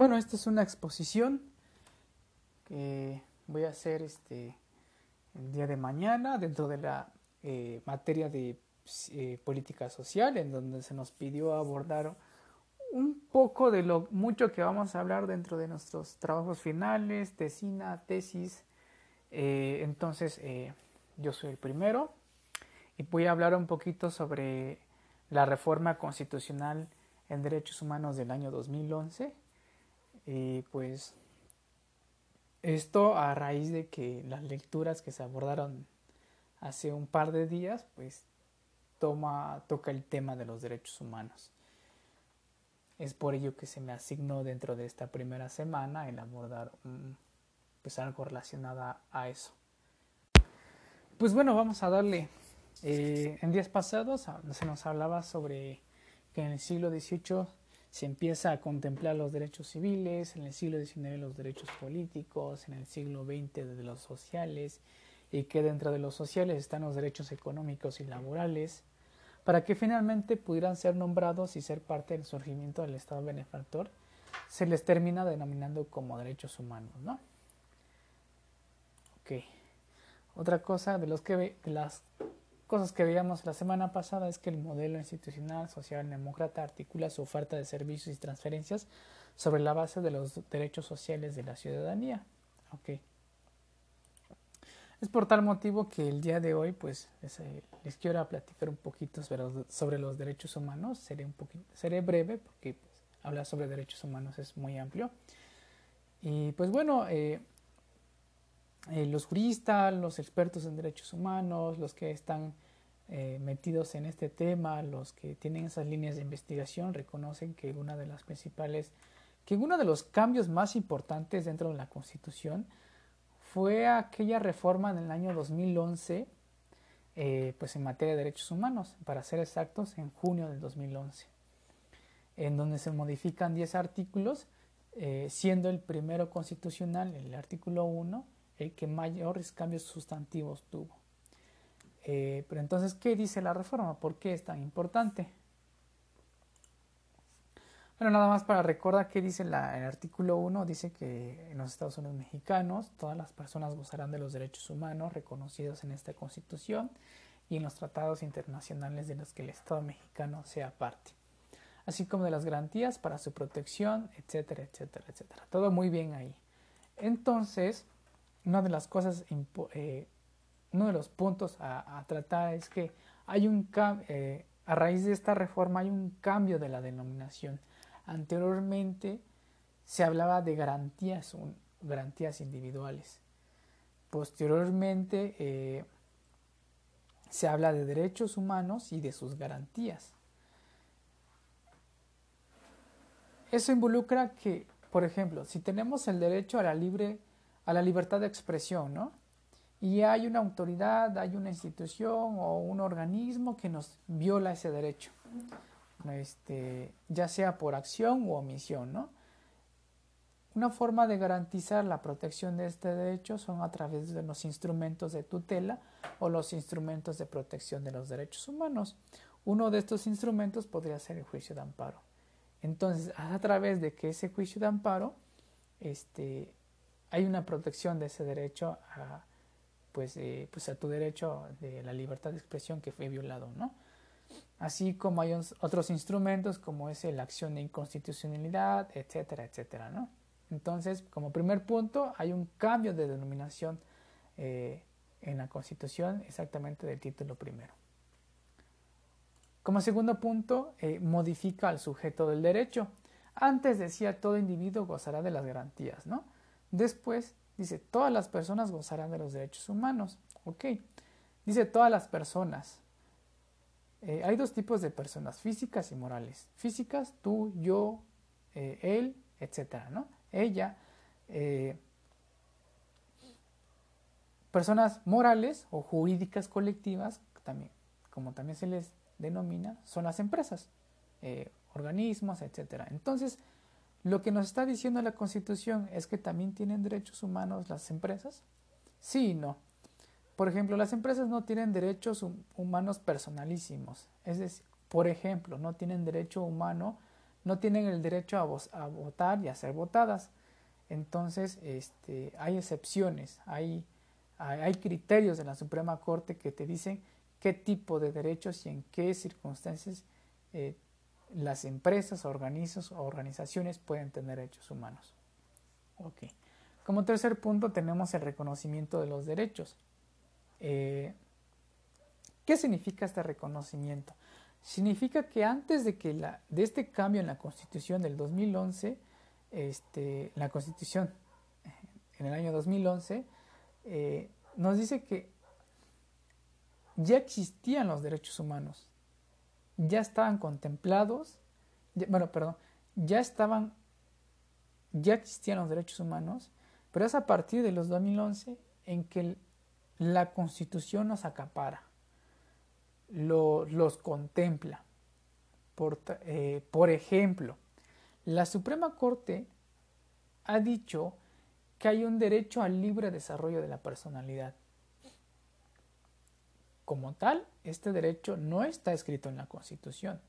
bueno, esta es una exposición que voy a hacer este el día de mañana dentro de la eh, materia de eh, política social, en donde se nos pidió abordar un poco de lo mucho que vamos a hablar dentro de nuestros trabajos finales, tesina, tesis. Eh, entonces, yo soy el primero y voy a hablar un poquito sobre la reforma constitucional en derechos humanos del año 2011. Y pues esto a raíz de que las lecturas que se abordaron hace un par de días, pues toma, toca el tema de los derechos humanos. Es por ello que se me asignó dentro de esta primera semana el abordar pues algo relacionado a eso. Pues bueno, vamos a darle. Eh, en días pasados se nos hablaba sobre que en el siglo XVIII se empieza a contemplar los derechos civiles, en el siglo XIX los derechos políticos, en el siglo XX de los sociales, y que dentro de los sociales están los derechos económicos y laborales, para que finalmente pudieran ser nombrados y ser parte del surgimiento del Estado benefactor, se les termina denominando como derechos humanos, ¿no? Ok. Otra cosa de, los que, de las cosas que veíamos la semana pasada es que el modelo institucional social demócrata articula su oferta de servicios y transferencias sobre la base de los derechos sociales de la ciudadanía. Okay. Es por tal motivo que el día de hoy pues les, eh, quiero platicar un poquito sobre los, derechos humanos. Seré, un poquito, seré breve porque pues, hablar sobre derechos humanos es muy amplio. Y pues bueno, eh, eh, los juristas, los expertos en derechos humanos, los que están eh, metidos en este tema, los que tienen esas líneas de investigación, reconocen que una de las principales, que uno de los cambios más importantes dentro de la Constitución fue aquella reforma en el año 2011, eh, pues en materia de derechos humanos, para ser exactos, en junio del 2011, en donde se modifican 10 artículos, siendo el primero constitucional, el artículo 1, el que mayores cambios sustantivos tuvo. Eh, pero entonces, ¿qué dice la reforma? ¿Por qué es tan importante? Bueno, nada más para recordar qué dice el artículo 1, dice que en los Estados Unidos mexicanos todas las personas gozarán de los derechos humanos reconocidos en esta Constitución y en los tratados internacionales de los que el Estado mexicano sea parte, así como de las garantías para su protección, etcétera, etcétera, etcétera. Todo muy bien ahí. Entonces, una de las cosas, eh, uno de los puntos a, tratar es que hay un eh, a raíz de esta reforma hay un cambio de la denominación. Anteriormente se hablaba de garantías, garantías individuales. Posteriormente eh, se habla de derechos humanos y de sus garantías. Eso involucra que, por ejemplo, si tenemos el derecho a la libre a la libertad de expresión, ¿no? Y hay una autoridad, hay una institución o un organismo que nos viola ese derecho, este, ya sea por acción u omisión, ¿no? Una forma de garantizar la protección de este derecho son a través de los instrumentos de tutela o los instrumentos de protección de los derechos humanos. Uno de estos instrumentos podría ser el juicio de amparo. Entonces, a través de que ese juicio de amparo este, hay una protección de ese derecho a, pues, eh, pues a tu derecho de la libertad de expresión que fue violado, ¿no? Así como hay otros instrumentos como es la acción de inconstitucionalidad, etcétera, etcétera, ¿no? Entonces, como primer punto, hay un cambio de denominación eh, en la Constitución exactamente del título primero. Como segundo punto, eh, modifica al sujeto del derecho. Antes decía todo individuo gozará de las garantías, ¿no? Después dice, todas las personas gozarán de los derechos humanos. Ok. Dice todas las personas. Eh, hay dos tipos de personas, físicas y morales. Físicas, tú, yo, eh, él, etcétera, ¿no? Ella. Eh, personas morales o jurídicas colectivas, también, como también se les denomina, son las empresas, organismos, etcétera. Entonces, lo que nos está diciendo la Constitución es que también tienen derechos humanos las empresas. Sí y no. Por ejemplo, las empresas no tienen derechos humanos personalísimos. Es decir, por ejemplo, no tienen derecho humano no tienen el derecho a, votar y a ser votadas. Entonces, este, hay excepciones, hay, hay criterios de la Suprema Corte que te dicen qué tipo de derechos y en qué circunstancias eh, las empresas, organismos o organizaciones pueden tener derechos humanos. Okay. Como tercer punto tenemos el reconocimiento de los derechos. Eh, ¿Qué significa este reconocimiento? Significa que antes de, que la, de este cambio en la Constitución del 2011, este, la Constitución en el año 2011, eh, nos dice que ya existían los derechos humanos, ya estaban contemplados, bueno, perdón, ya estaban, ya existían los derechos humanos, pero es a partir de los 2011 en que la Constitución nos acapara los contempla. Por, eh, por ejemplo, la Suprema Corte ha dicho que hay un derecho al libre desarrollo de la personalidad. Como tal, este derecho no está escrito en la Constitución.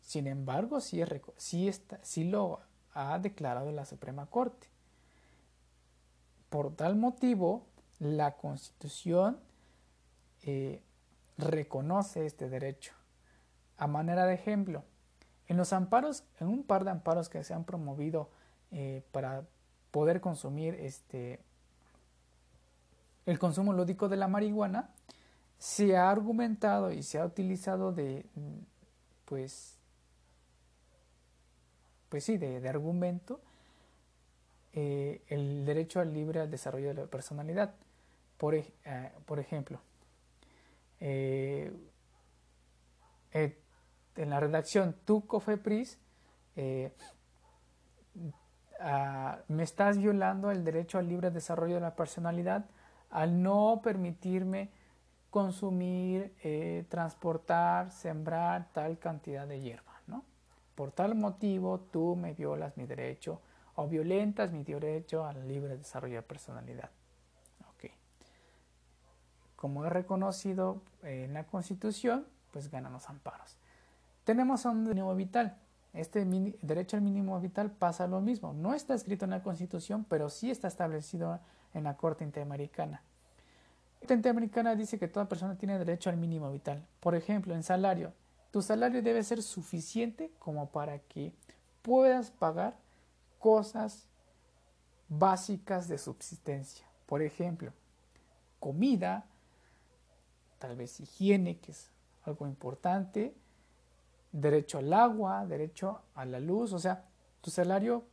Sin embargo, sí, está, lo ha declarado la Suprema Corte. Por tal motivo, la Constitución eh, reconoce este derecho. A manera de ejemplo, en los amparos, en un par de amparos que se han promovido eh, para poder consumir este, el consumo lúdico de la marihuana, se ha argumentado y se ha utilizado de, pues, pues sí, de, argumento eh, el derecho al libre desarrollo de la personalidad. Por, eh, por ejemplo, eh, en la redacción tu Cofepris eh, ah, me estás violando el derecho al libre desarrollo de la personalidad al no permitirme consumir, transportar, sembrar tal cantidad de hierba, ¿no? Por tal motivo tú me violas mi derecho o violentas mi derecho al libre desarrollo de personalidad como es reconocido en la Constitución, pues ganan los amparos. Tenemos un mínimo vital. Este derecho al mínimo vital pasa lo mismo. No está escrito en la Constitución, pero sí está establecido en la Corte Interamericana. La Corte Interamericana dice que toda persona tiene derecho al mínimo vital. Por ejemplo, en salario, tu salario debe ser suficiente como para que puedas pagar cosas básicas de subsistencia. Por ejemplo, comida, tal vez higiene, que es algo importante, derecho al agua, derecho a la luz, o sea, tu salario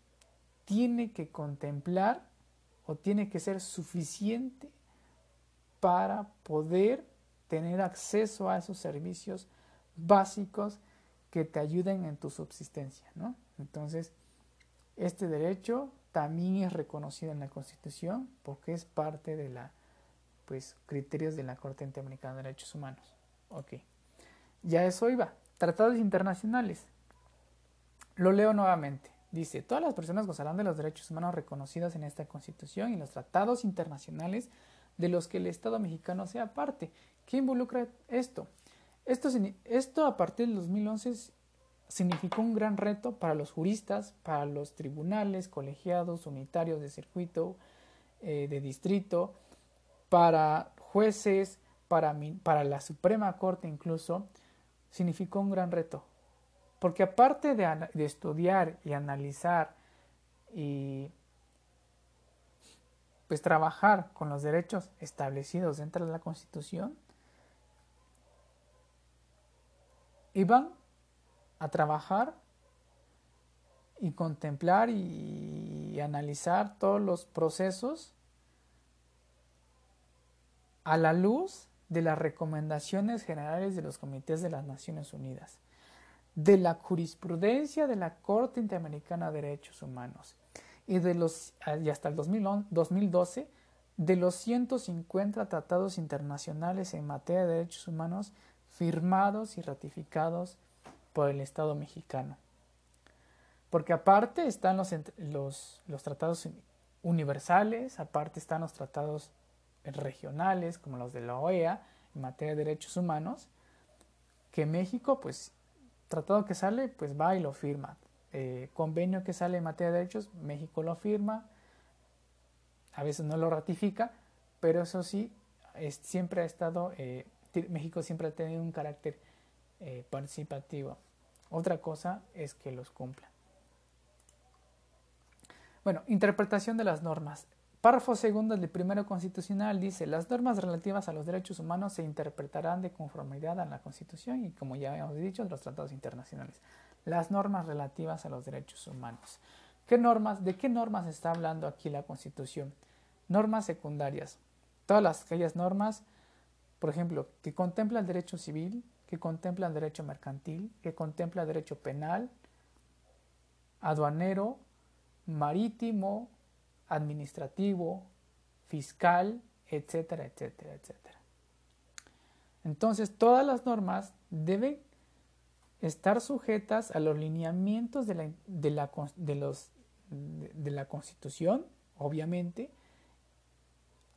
tiene que contemplar o tiene que ser suficiente para poder tener acceso a esos servicios básicos que te ayuden en tu subsistencia, ¿no? Entonces, este derecho también es reconocido en la Constitución porque es parte de la pues criterios de la Corte Interamericana de Derechos Humanos. Ok. Ya eso iba. Tratados internacionales. Lo leo nuevamente. Dice, todas las personas gozarán de los derechos humanos reconocidos en esta Constitución y los tratados internacionales de los que el Estado mexicano sea parte. ¿Qué involucra esto? Esto, esto a partir del 2011 significó un gran reto para los juristas, para los tribunales, colegiados, unitarios de circuito, eh, de distrito, para jueces, para, para la Suprema Corte incluso, significó un gran reto. Porque aparte de, de estudiar y analizar y pues trabajar con los derechos establecidos dentro de la Constitución, iban a trabajar y contemplar y analizar todos los procesos a la luz de las recomendaciones generales de los comités de las Naciones Unidas, de la jurisprudencia de la Corte Interamericana de Derechos Humanos y, de los, y hasta el 2012 de los 150 tratados internacionales en materia de derechos humanos firmados y ratificados por el Estado mexicano. Porque aparte están los, los, los tratados universales, aparte están los tratados regionales como los de la OEA en materia de derechos humanos, que México pues tratado que sale, pues va y lo firma. Eh, convenio que sale en materia de derechos, México lo firma, a veces no lo ratifica, pero eso sí, siempre ha estado, eh, México siempre ha tenido un carácter eh, participativo. Otra cosa es que los cumpla. Bueno, interpretación de las normas. Párrafo segundo del primero constitucional dice, las normas relativas a los derechos humanos se interpretarán de conformidad a la Constitución y, como ya hemos dicho, los tratados internacionales. Las normas relativas a los derechos humanos. ¿Qué normas, ¿De qué normas está hablando aquí la Constitución? Normas secundarias. Todas las, aquellas normas, por ejemplo, que contemplan el derecho civil, que contemplan el derecho mercantil, que contemplan el derecho penal, aduanero, marítimo, administrativo, fiscal, etcétera, etcétera, etcétera. Entonces, todas las normas deben estar sujetas a los lineamientos de la, de la, de la Constitución, obviamente,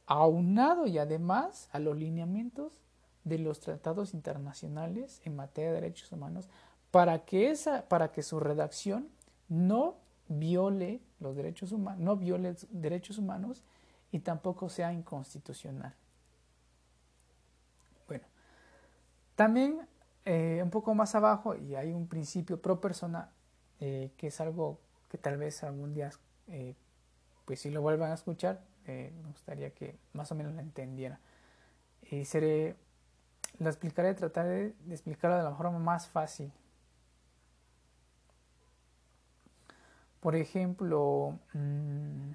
aunado y además a los lineamientos de los tratados internacionales en materia de derechos humanos para que, esa, para que su redacción no viole los derechos humanos, no viole derechos humanos y tampoco sea inconstitucional. Bueno, también eh, un poco más abajo y hay un principio pro persona eh, que es algo que tal vez algún día, eh, pues si lo vuelvan a escuchar, me gustaría que más o menos lo entendiera. Y seré, lo explicaré, trataré de explicarlo de la forma más fácil Por ejemplo, mmm,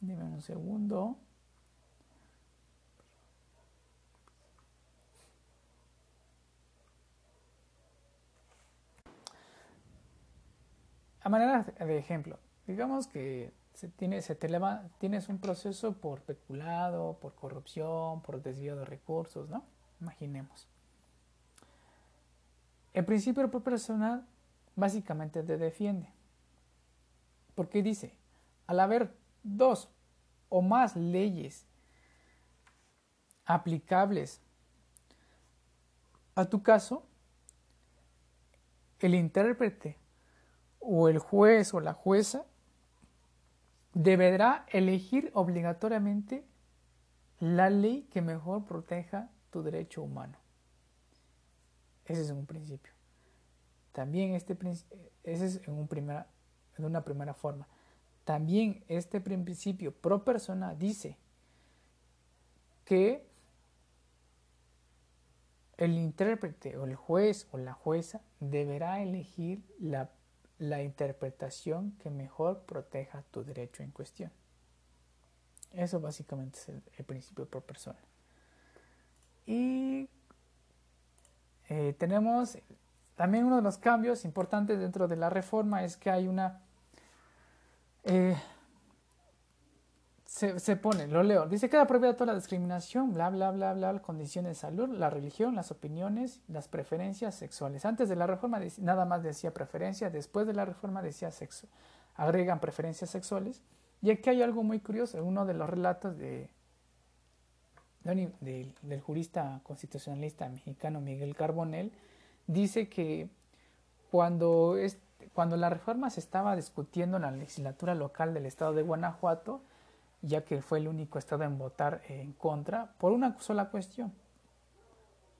dime un segundo. Manera de ejemplo, digamos que se te tienes un proceso por peculado, por corrupción, por desvío de recursos, ¿no? Imaginemos. El principio personal básicamente te defiende. Porque dice, al haber dos o más leyes aplicables a tu caso, el intérprete o el juez o la jueza deberá elegir obligatoriamente la ley que mejor proteja tu derecho humano. Ese es un principio. También este ese es en, una primera forma. También este principio pro persona dice que el intérprete o el juez o la jueza deberá elegir la, la interpretación que mejor proteja tu derecho en cuestión. Eso básicamente es el, principio pro persona. Y eh, tenemos también uno de los cambios importantes dentro de la reforma es que hay una... Eh, se, pone, lo leo, dice queda prohibida toda la discriminación, bla, bla, bla, bla, condiciones de salud, la religión, las opiniones, las preferencias sexuales. Antes de la reforma nada más decía preferencia, después de la reforma decía sexo. Agregan preferencias sexuales. Y aquí hay algo muy curioso, uno de los relatos de, del, jurista constitucionalista mexicano Miguel Carbonell, dice que cuando, cuando la reforma se estaba discutiendo en la legislatura local del estado de Guanajuato, ya que fue el único estado en votar en contra, por una sola cuestión,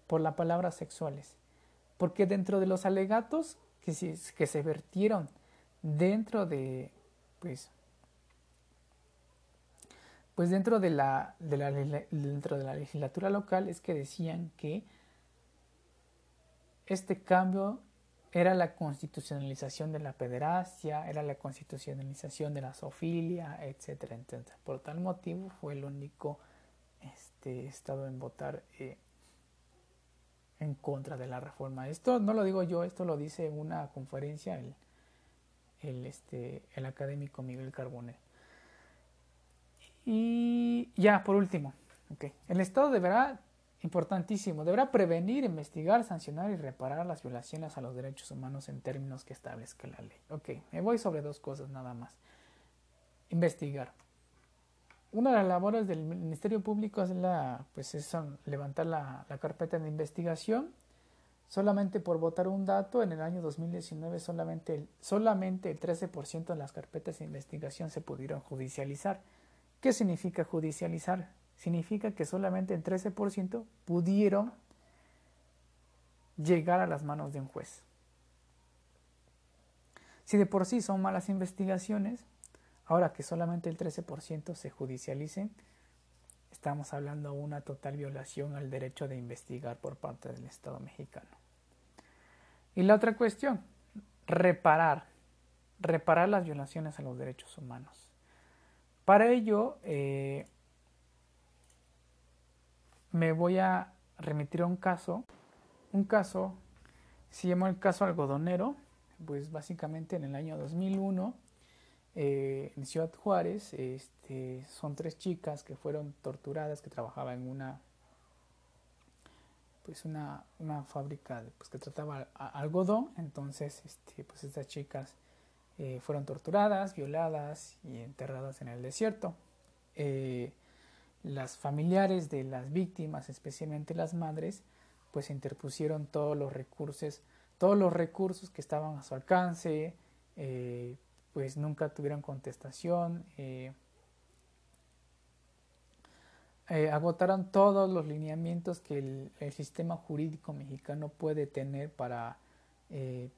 por la palabra sexuales. Porque dentro de los alegatos que se, que se vertieron dentro de, pues, pues dentro de la, dentro de la legislatura local es que decían que este cambio era la constitucionalización de la pederastia, era la constitucionalización de la zoofilia, etcétera, etcétera. Por tal motivo fue el único este, estado en votar eh, en contra de la reforma. Esto no lo digo yo, esto lo dice en una conferencia el, el, este, el académico Miguel Carbonell. Y ya, por último, okay. el Estado deberá, importantísimo, deberá prevenir, investigar, sancionar y reparar las violaciones a los derechos humanos en términos que establezca la ley. Ok, me voy sobre dos cosas nada más. Investigar. una de las labores del Ministerio Público es la, pues levantar la, carpeta de investigación. Solamente por votar un dato, en el año 2019 solamente el, solamente el 13% de las carpetas de investigación se pudieron judicializar. ¿Qué significa judicializar? Significa que solamente el 13% pudieron llegar a las manos de un juez. Si de por sí son malas investigaciones, ahora que solamente el 13% se judicialicen, estamos hablando de una total violación al derecho de investigar por parte del Estado mexicano. Y la otra cuestión, reparar, reparar las violaciones a los derechos humanos. Para ello, eh, me voy a remitir a un caso, un caso, se llama el caso algodonero, pues básicamente en el año 2001 eh, en Ciudad Juárez este, son tres chicas que fueron torturadas que trabajaban en una pues una, una fábrica pues, que trataba algodón. Entonces este, pues estas chicas eh, fueron torturadas violadas y enterradas en el desierto. Eh, las familiares de las víctimas especialmente las madres pues interpusieron todos los recursos todos los recursos que estaban a su alcance, eh, pues nunca tuvieron contestación, eh, eh, agotaron todos los lineamientos que el, sistema jurídico mexicano puede tener para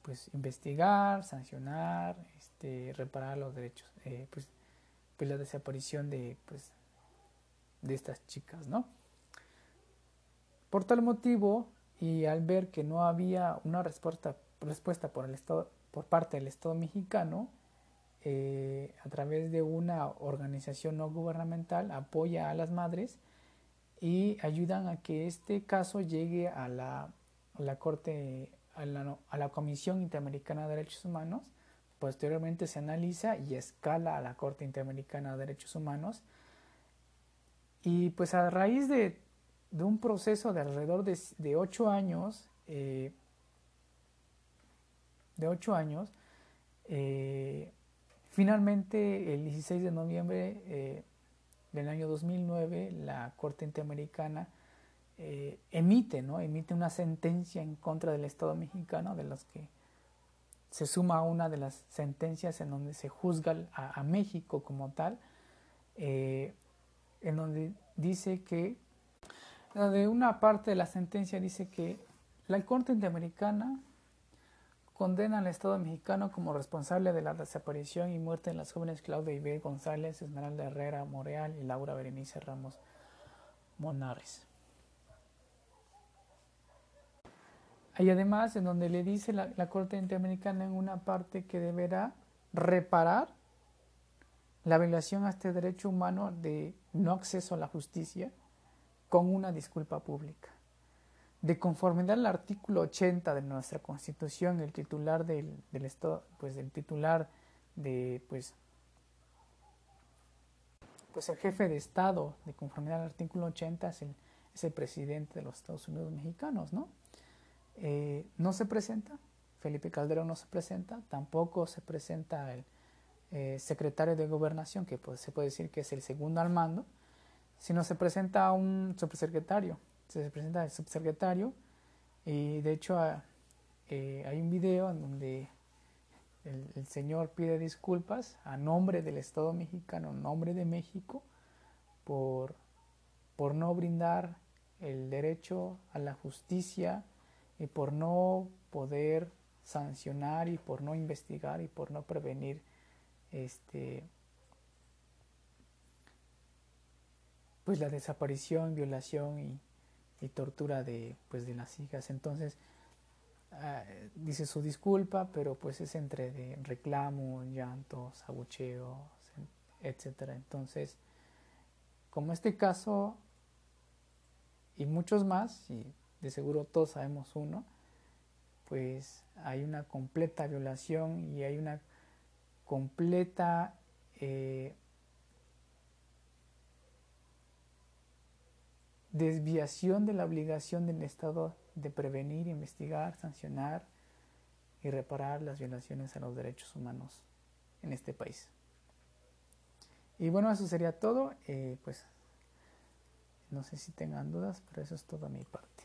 pues investigar, sancionar, este, reparar los derechos, pues, pues, la desaparición de, pues, de estas chicas, ¿no? Por tal motivo, y al ver que no había una respuesta, respuesta por, el estado, por parte del Estado mexicano, eh, a través de una organización no gubernamental apoya a las madres y ayudan a que este caso llegue a la, la Corte, a la, a la Comisión Interamericana de Derechos Humanos. Posteriormente se analiza y escala a la Corte Interamericana de Derechos Humanos. Y pues a raíz de de un proceso de alrededor de, ocho años, eh, de ocho años, eh, finalmente el 16 de noviembre eh, del año 2009 la Corte Interamericana emite, ¿no? emite una sentencia en contra del Estado mexicano, de las que se suma a una de las sentencias en donde se juzga a México como tal, en donde dice que de una parte de la sentencia dice que la Corte Interamericana condena al Estado mexicano como responsable de la desaparición y muerte de las jóvenes Claudia Ibel González, Esmeralda Herrera Moreal y Laura Berenice Ramos Monares. Hay además en donde le dice la, la Corte Interamericana en una parte que deberá reparar la violación a este derecho humano de no acceso a la justicia con una disculpa pública. De conformidad al artículo 80 de nuestra Constitución, el titular del, Estado, pues el titular de, pues, pues el jefe de Estado, de conformidad al artículo 80, es el, es el presidente de los Estados Unidos mexicanos, ¿no? Eh, no se presenta, Felipe Calderón no se presenta, tampoco se presenta el eh, secretario de Gobernación, que pues, se puede decir que es el segundo al mando, si no se presenta un subsecretario, se presenta el subsecretario y de hecho ah, eh, hay un video en donde el, señor pide disculpas a nombre del Estado mexicano, nombre de México, por, por no brindar el derecho a la justicia y por no poder sancionar y por no investigar y por no prevenir este pues la desaparición, violación y, tortura de, pues, de las hijas. Entonces, ah, dice su disculpa, pero pues es entre reclamo, llantos, abucheos, etcétera. Entonces, como este caso y muchos más, y de seguro todos sabemos uno, pues hay una completa violación y hay una completa eh, desviación de la obligación del Estado de prevenir, investigar, sancionar y reparar las violaciones a los derechos humanos en este país. Y bueno, eso sería todo. Eh, pues no sé si tengan dudas, pero eso es todo mi parte.